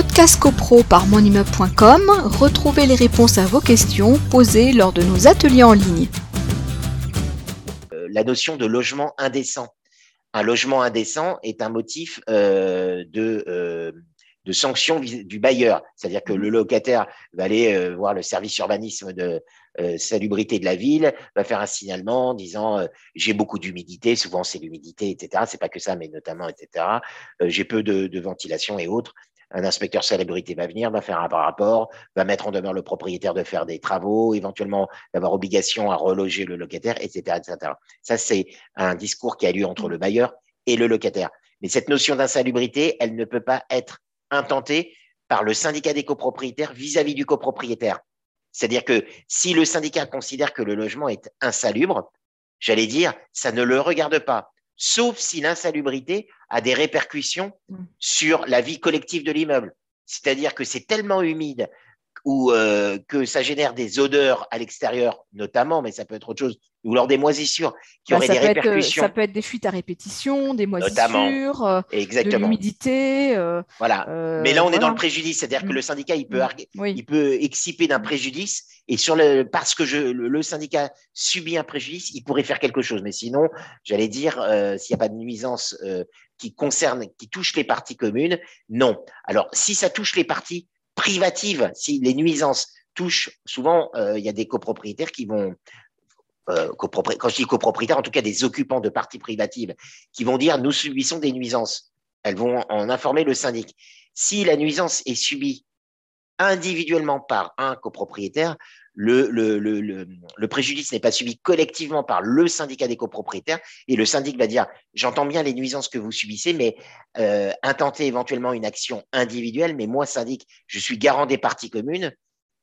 Podcast CoPro par monimmeuble.com, retrouvez les réponses à vos questions posées lors de nos ateliers en ligne. Euh, la notion de logement indécent. Un logement indécent est un motif euh, de, euh, de sanction du bailleur. C'est-à-dire que le locataire va aller voir le service urbanisme de salubrité de la ville, va faire un signalement en disant j'ai beaucoup d'humidité, souvent c'est l'humidité, etc. C'est pas que ça, mais notamment, etc. j'ai peu de, de, ventilation et autres un inspecteur salubrité va venir, va faire un rapport, va mettre en demeure le propriétaire de faire des travaux, éventuellement d'avoir obligation à reloger le locataire, etc. etc. Ça, c'est un discours qui a lieu entre le bailleur et le locataire. Mais cette notion d'insalubrité, elle ne peut pas être intentée par le syndicat des copropriétaires vis-à-vis du copropriétaire. C'est-à-dire que si le syndicat considère que le logement est insalubre, j'allais dire, ça ne le regarde pas sauf si l'insalubrité a des répercussions mm. sur la vie collective de l'immeuble. C'est-à-dire que c'est tellement humide ou euh, que ça génère des odeurs à l'extérieur, notamment, mais ça peut être autre chose, ou lors des moisissures qui bah, auraient des répercussions. ça peut être des fuites à répétition, des moisissures, euh, de l'humidité. Euh, voilà. mais là, on est dans le préjudice, c'est-à-dire que le syndicat, il peut, mm. il peut exciper d'un préjudice, et sur le, parce que je, le, syndicat subit un préjudice, il pourrait faire quelque chose. Mais sinon, j'allais dire, s'il n'y a pas de nuisance qui concerne, qui touche les parties communes, non. Alors, si ça touche les parties privative, si les nuisances touchent, souvent, euh, il y a des copropriétaires qui vont, euh, quand je dis copropriétaires, en tout cas des occupants de parties privatives, qui vont dire nous subissons des nuisances. Elles vont en informer le syndic. Si la nuisance est subie individuellement par un copropriétaire, le, préjudice n'est pas subi collectivement par le syndicat des copropriétaires et le syndic va dire j'entends bien les nuisances que vous subissez, mais euh, intenter éventuellement une action individuelle, mais moi, syndic, je suis garant des parties communes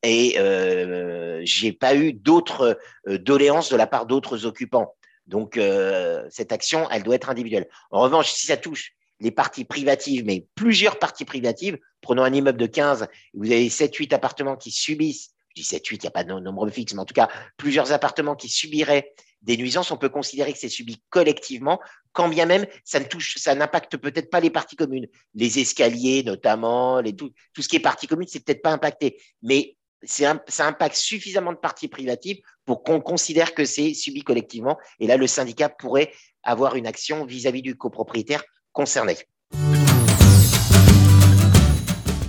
et euh, j'ai pas eu d'autres euh, doléances de la part d'autres occupants. Donc, euh, cette action, elle doit être individuelle. En revanche, si ça touche les parties privatives, mais plusieurs parties privatives, prenons un immeuble de 15, vous avez 7-8 appartements qui subissent je dis 7, 8, il n'y a pas de nombre fixe, mais en tout cas, plusieurs appartements qui subiraient des nuisances, on peut considérer que c'est subi collectivement, quand bien même ça ne touche, ça n'impacte peut-être pas les parties communes. Les escaliers, notamment, les, tout, ce qui est partie commune, c'est peut-être pas impacté. Mais ça impacte suffisamment de parties privatives pour qu'on considère que c'est subi collectivement. Et là, le syndicat pourrait avoir une action vis-à-vis -vis du copropriétaire concerné.